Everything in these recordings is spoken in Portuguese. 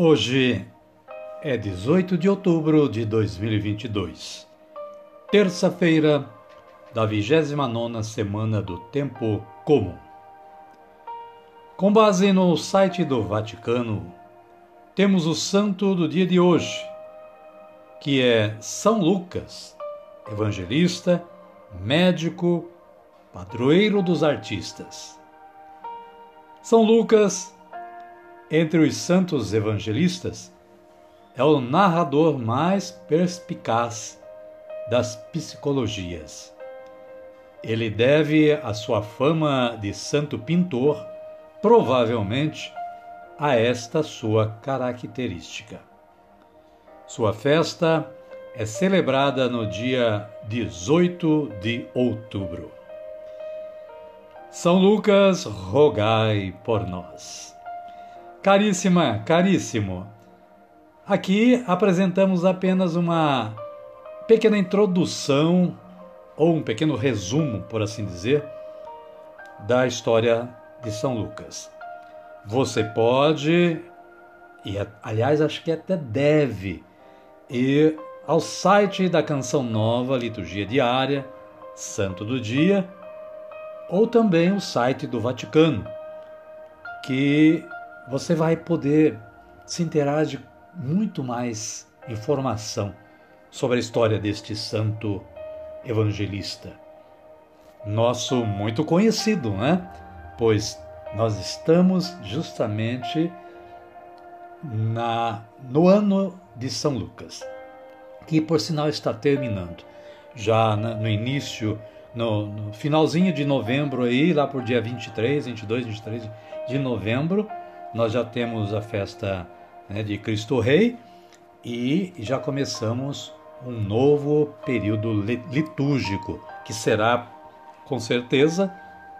Hoje é 18 de outubro de 2022, terça-feira da 29 semana do Tempo Comum. Com base no site do Vaticano, temos o santo do dia de hoje, que é São Lucas, evangelista, médico, padroeiro dos artistas. São Lucas, entre os santos evangelistas, é o narrador mais perspicaz das psicologias. Ele deve a sua fama de santo pintor, provavelmente, a esta sua característica. Sua festa é celebrada no dia 18 de outubro. São Lucas, rogai por nós. Caríssima, caríssimo, Aqui apresentamos apenas uma pequena introdução ou um pequeno resumo, por assim dizer, da história de São Lucas. Você pode, e aliás acho que até deve, ir ao site da Canção Nova, Liturgia Diária, Santo do Dia, ou também o site do Vaticano, que você vai poder se inteirar de muito mais informação sobre a história deste santo evangelista. Nosso muito conhecido, né? Pois nós estamos justamente na, no ano de São Lucas, que por sinal está terminando. Já no início, no, no finalzinho de novembro, aí, lá por dia 23, 22, 23 de novembro, nós já temos a festa né, de Cristo Rei e já começamos um novo período litúrgico, que será, com certeza,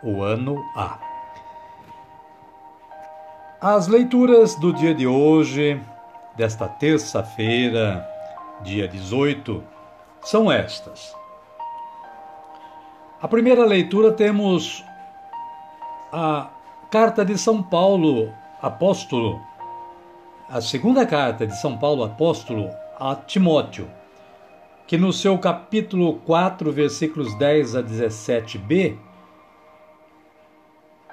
o ano A. As leituras do dia de hoje, desta terça-feira, dia 18, são estas. A primeira leitura temos a carta de São Paulo, apóstolo, a segunda carta de São Paulo apóstolo a Timóteo, que no seu capítulo 4, versículos 10 a 17b,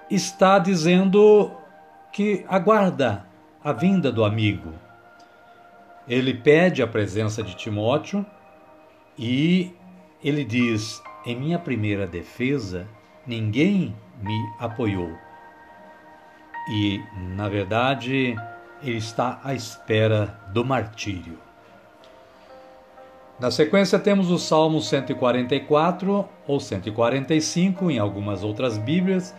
está dizendo que aguarda a vinda do amigo. Ele pede a presença de Timóteo e ele diz: Em minha primeira defesa, ninguém me apoiou. E, na verdade, ele está à espera do martírio. Na sequência, temos o Salmo 144 ou 145 em algumas outras Bíblias,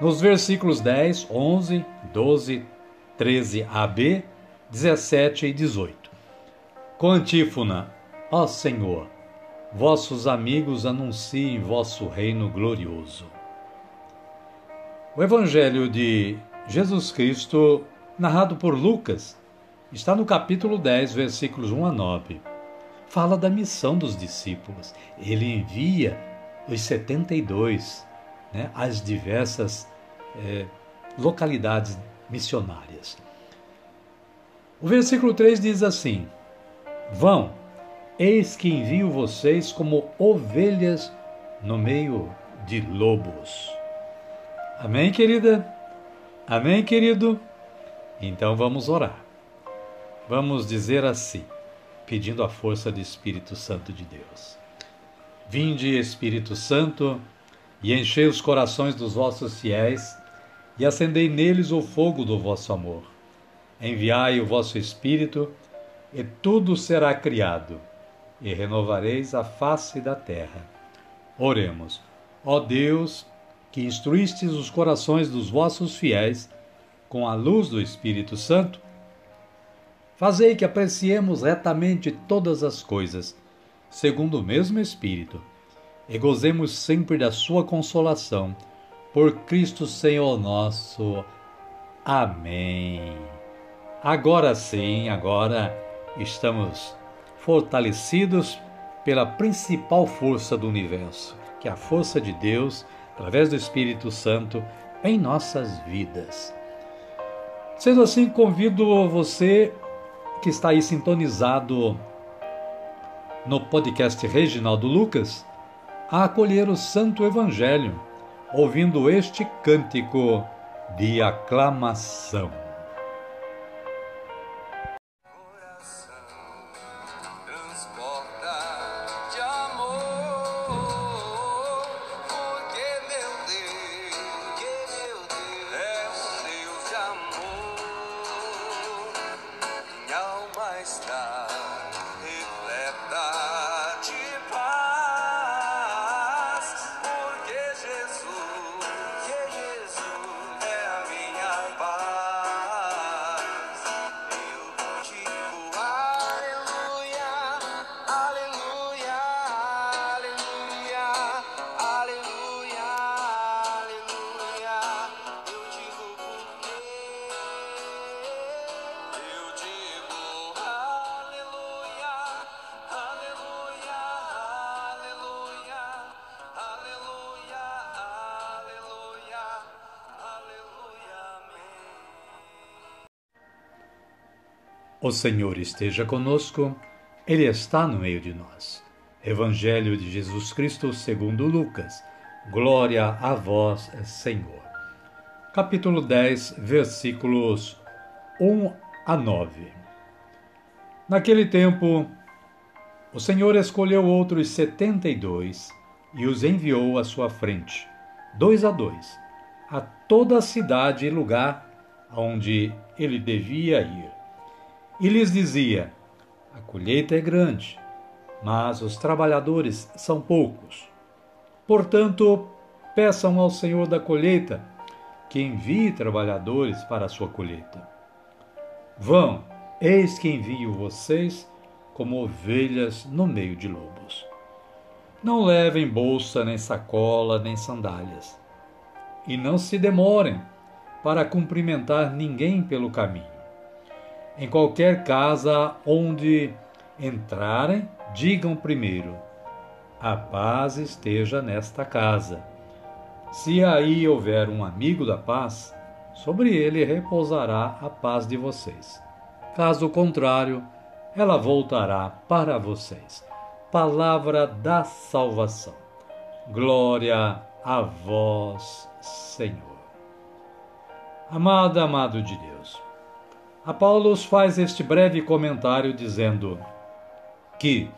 nos versículos 10, 11, 12, 13 AB, 17 e 18. Com antífona: Ó Senhor, vossos amigos anunciem vosso reino glorioso. O Evangelho de Jesus Cristo, narrado por Lucas, está no capítulo 10, versículos 1 a 9. Fala da missão dos discípulos. Ele envia os 72 né, às diversas é, localidades missionárias. O versículo 3 diz assim: Vão, eis que envio vocês como ovelhas no meio de lobos. Amém, querida? Amém, querido? Então vamos orar. Vamos dizer assim, pedindo a força do Espírito Santo de Deus. Vinde, Espírito Santo, e enchei os corações dos vossos fiéis, e acendei neles o fogo do vosso amor. Enviai o vosso Espírito, e tudo será criado, e renovareis a face da terra. Oremos. Ó Deus, que instruístes os corações dos vossos fiéis com a luz do Espírito Santo, fazei que apreciemos retamente todas as coisas, segundo o mesmo Espírito, e gozemos sempre da sua consolação. Por Cristo Senhor nosso. Amém. Agora sim, agora estamos fortalecidos pela principal força do universo, que é a força de Deus, através do Espírito Santo, em nossas vidas. Sendo assim, convido você que está aí sintonizado no podcast Reginaldo Lucas a acolher o Santo Evangelho, ouvindo este cântico de aclamação. O Senhor esteja conosco, Ele está no meio de nós. Evangelho de Jesus Cristo segundo Lucas. Glória a vós, Senhor. Capítulo 10, versículos 1 a 9. Naquele tempo, o Senhor escolheu outros setenta e dois e os enviou à sua frente, dois a dois, a toda a cidade e lugar aonde ele devia ir e lhes dizia: A colheita é grande, mas os trabalhadores são poucos. Portanto, peçam ao Senhor da colheita que envie trabalhadores para a sua colheita. Vão, eis que envio vocês como ovelhas no meio de lobos. Não levem bolsa, nem sacola, nem sandálias. E não se demorem para cumprimentar ninguém pelo caminho. Em qualquer casa onde entrarem, digam primeiro: A paz esteja nesta casa. Se aí houver um amigo da paz, sobre ele repousará a paz de vocês. Caso contrário, ela voltará para vocês. Palavra da salvação. Glória a vós, Senhor. Amada, amado de Deus. A Paulo faz este breve comentário dizendo que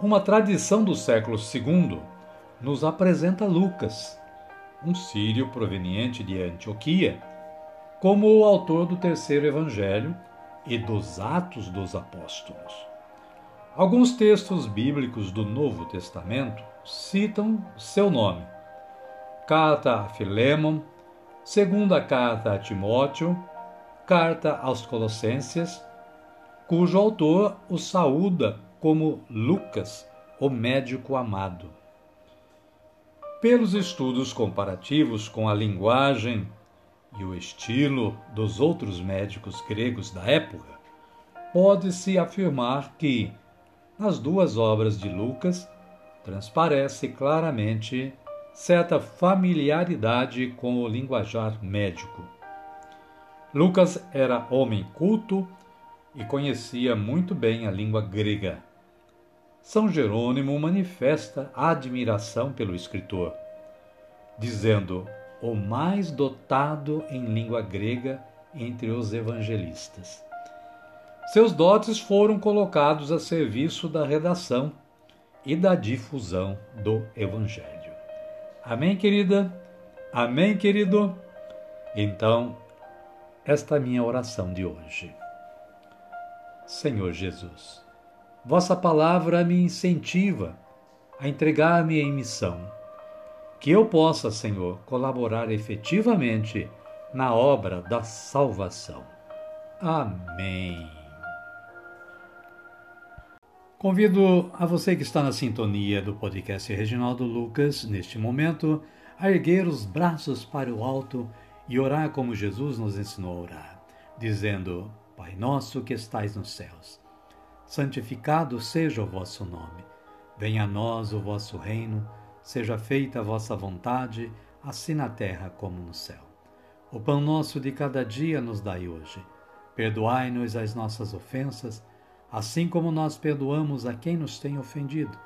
uma tradição do século II nos apresenta Lucas, um sírio proveniente de Antioquia, como o autor do terceiro evangelho e dos Atos dos Apóstolos. Alguns textos bíblicos do Novo Testamento citam seu nome. Carta a Filemon, segunda carta a Timóteo, Carta aos Colossenses, cujo autor o saúda como Lucas, o médico amado. Pelos estudos comparativos com a linguagem e o estilo dos outros médicos gregos da época, pode-se afirmar que, nas duas obras de Lucas, transparece claramente certa familiaridade com o linguajar médico. Lucas era homem culto e conhecia muito bem a língua grega. São Jerônimo manifesta admiração pelo escritor, dizendo o mais dotado em língua grega entre os evangelistas. seus dotes foram colocados a serviço da redação e da difusão do Evangelho. Amém, querida? Amém, querido? Então, esta minha oração de hoje. Senhor Jesus, vossa palavra me incentiva a entregar-me em missão. Que eu possa, Senhor, colaborar efetivamente na obra da salvação. Amém. Convido a você que está na sintonia do podcast Reginaldo Lucas, neste momento, a erguer os braços para o alto e orar como Jesus nos ensinou a orar, dizendo: Pai nosso que estais nos céus, santificado seja o vosso nome. Venha a nós o vosso reino, seja feita a vossa vontade, assim na terra como no céu. O pão nosso de cada dia nos dai hoje. Perdoai-nos as nossas ofensas, assim como nós perdoamos a quem nos tem ofendido.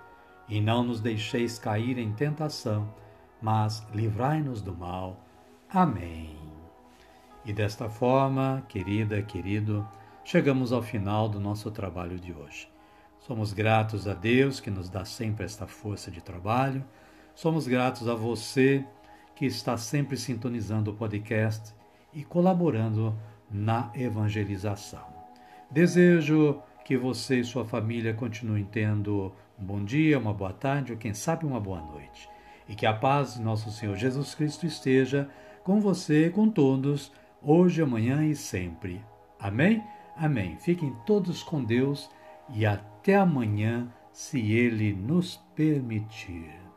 E não nos deixeis cair em tentação, mas livrai-nos do mal. Amém. E desta forma, querida, querido, chegamos ao final do nosso trabalho de hoje. Somos gratos a Deus que nos dá sempre esta força de trabalho. Somos gratos a você que está sempre sintonizando o podcast e colaborando na evangelização. Desejo que você e sua família continuem tendo um bom dia, uma boa tarde ou quem sabe uma boa noite. E que a paz de nosso Senhor Jesus Cristo esteja com você com todos hoje, amanhã e sempre. Amém? Amém. Fiquem todos com Deus e até amanhã, se Ele nos permitir.